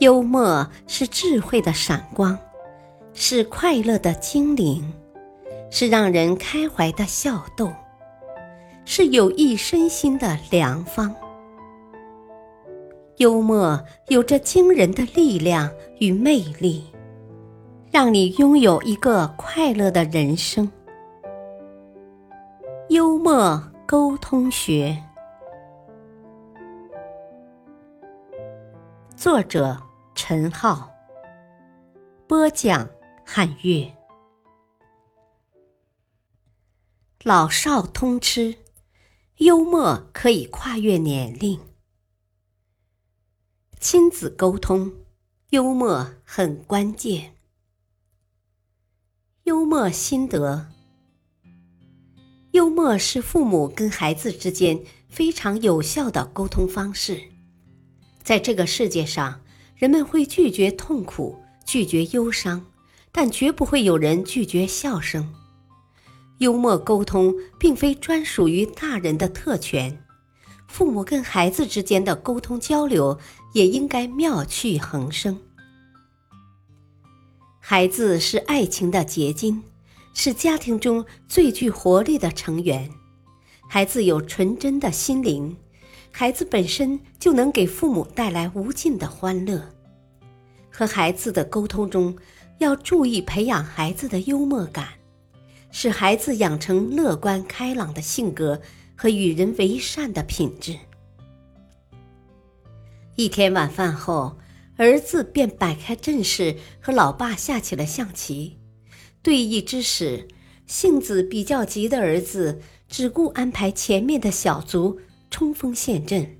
幽默是智慧的闪光，是快乐的精灵，是让人开怀的笑逗，是有益身心的良方。幽默有着惊人的力量与魅力，让你拥有一个快乐的人生。幽默沟通学，作者陈浩，播讲汉乐，老少通吃，幽默可以跨越年龄。亲子沟通，幽默很关键。幽默心得。幽默是父母跟孩子之间非常有效的沟通方式。在这个世界上，人们会拒绝痛苦，拒绝忧伤，但绝不会有人拒绝笑声。幽默沟通并非专属于大人的特权，父母跟孩子之间的沟通交流也应该妙趣横生。孩子是爱情的结晶。是家庭中最具活力的成员，孩子有纯真的心灵，孩子本身就能给父母带来无尽的欢乐。和孩子的沟通中，要注意培养孩子的幽默感，使孩子养成乐观开朗的性格和与人为善的品质。一天晚饭后，儿子便摆开阵势和老爸下起了象棋。对弈之时，性子比较急的儿子只顾安排前面的小卒冲锋陷阵，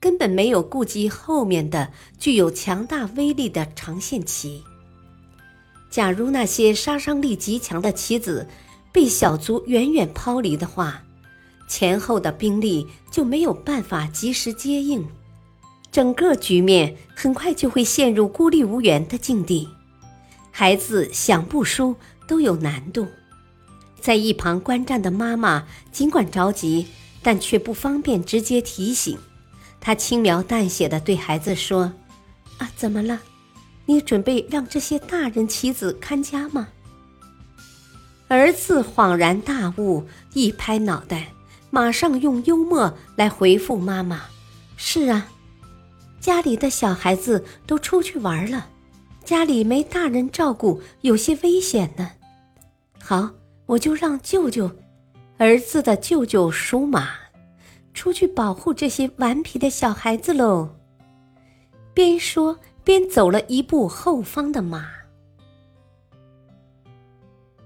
根本没有顾及后面的具有强大威力的长线棋。假如那些杀伤力极强的棋子被小卒远远抛离的话，前后的兵力就没有办法及时接应，整个局面很快就会陷入孤立无援的境地。孩子想不输。都有难度，在一旁观战的妈妈尽管着急，但却不方便直接提醒。他轻描淡写的对孩子说：“啊，怎么了？你准备让这些大人棋子看家吗？”儿子恍然大悟，一拍脑袋，马上用幽默来回复妈妈：“是啊，家里的小孩子都出去玩了，家里没大人照顾，有些危险呢。”好，我就让舅舅，儿子的舅舅属马，出去保护这些顽皮的小孩子喽。边说边走了一步后方的马。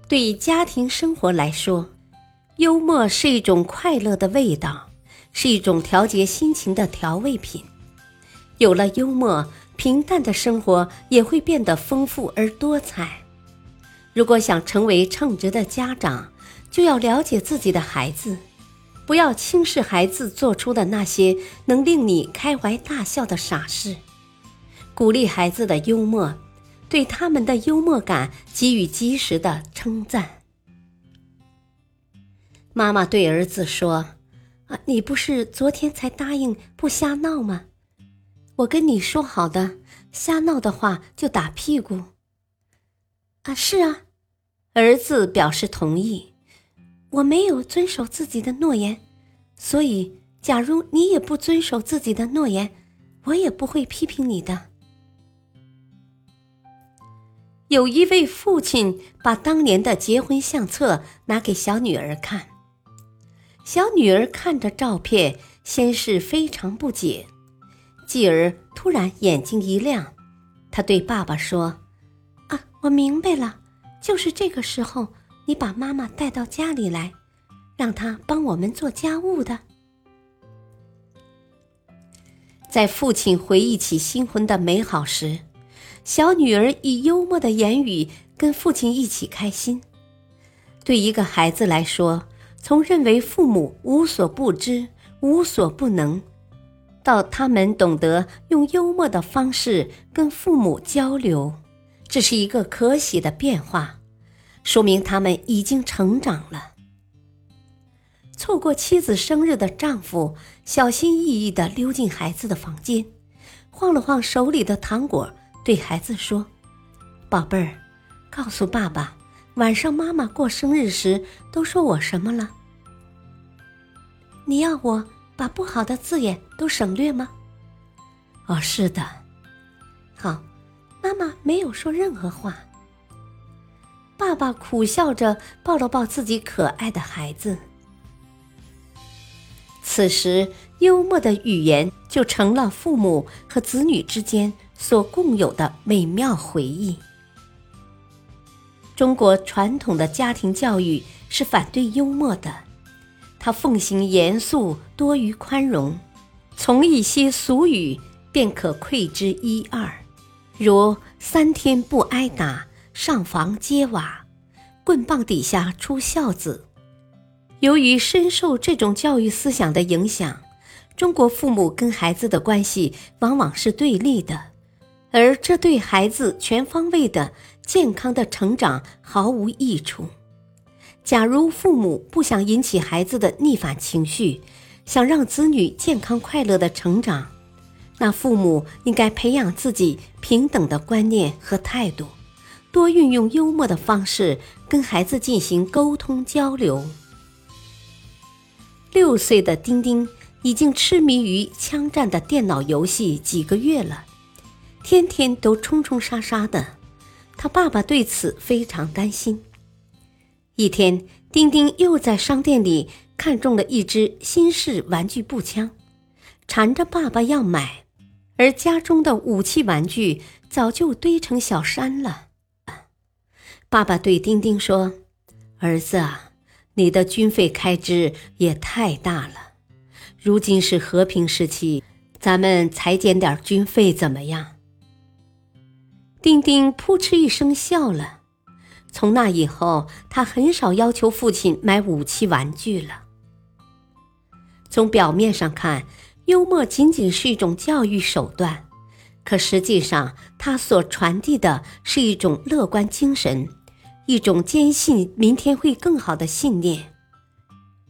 对家庭生活来说，幽默是一种快乐的味道，是一种调节心情的调味品。有了幽默，平淡的生活也会变得丰富而多彩。如果想成为称职的家长，就要了解自己的孩子，不要轻视孩子做出的那些能令你开怀大笑的傻事，鼓励孩子的幽默，对他们的幽默感给予及时的称赞。妈妈对儿子说：“啊，你不是昨天才答应不瞎闹吗？我跟你说好的，瞎闹的话就打屁股。”啊，是啊。儿子表示同意，我没有遵守自己的诺言，所以假如你也不遵守自己的诺言，我也不会批评你的。有一位父亲把当年的结婚相册拿给小女儿看，小女儿看着照片，先是非常不解，继而突然眼睛一亮，她对爸爸说：“啊，我明白了。”就是这个时候，你把妈妈带到家里来，让她帮我们做家务的。在父亲回忆起新婚的美好时，小女儿以幽默的言语跟父亲一起开心。对一个孩子来说，从认为父母无所不知、无所不能，到他们懂得用幽默的方式跟父母交流，这是一个可喜的变化。说明他们已经成长了。错过妻子生日的丈夫，小心翼翼地溜进孩子的房间，晃了晃手里的糖果，对孩子说：“宝贝儿，告诉爸爸，晚上妈妈过生日时都说我什么了？你要我把不好的字眼都省略吗？”“哦，是的。”“好，妈妈没有说任何话。”爸爸苦笑着抱了抱自己可爱的孩子。此时，幽默的语言就成了父母和子女之间所共有的美妙回忆。中国传统的家庭教育是反对幽默的，它奉行严肃多于宽容，从一些俗语便可窥之一二，如“三天不挨打，上房揭瓦，棍棒底下出孝子”。由于深受这种教育思想的影响，中国父母跟孩子的关系往往是对立的，而这对孩子全方位的健康的成长毫无益处。假如父母不想引起孩子的逆反情绪，想让子女健康快乐的成长，那父母应该培养自己平等的观念和态度，多运用幽默的方式跟孩子进行沟通交流。六岁的丁丁已经痴迷于枪战的电脑游戏几个月了，天天都冲冲杀杀的。他爸爸对此非常担心。一天，丁丁又在商店里看中了一支新式玩具步枪，缠着爸爸要买，而家中的武器玩具早就堆成小山了。爸爸对丁丁说：“儿子啊。”你的军费开支也太大了，如今是和平时期，咱们裁减点军费怎么样？丁丁扑哧一声笑了。从那以后，他很少要求父亲买武器玩具了。从表面上看，幽默仅仅是一种教育手段，可实际上，它所传递的是一种乐观精神。一种坚信明天会更好的信念，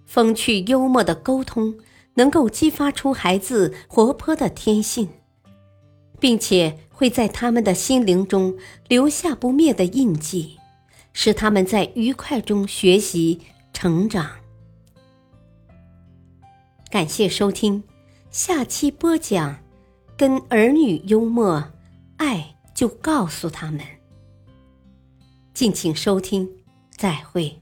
风趣幽默的沟通能够激发出孩子活泼的天性，并且会在他们的心灵中留下不灭的印记，使他们在愉快中学习成长。感谢收听，下期播讲：跟儿女幽默，爱就告诉他们。敬请收听，再会。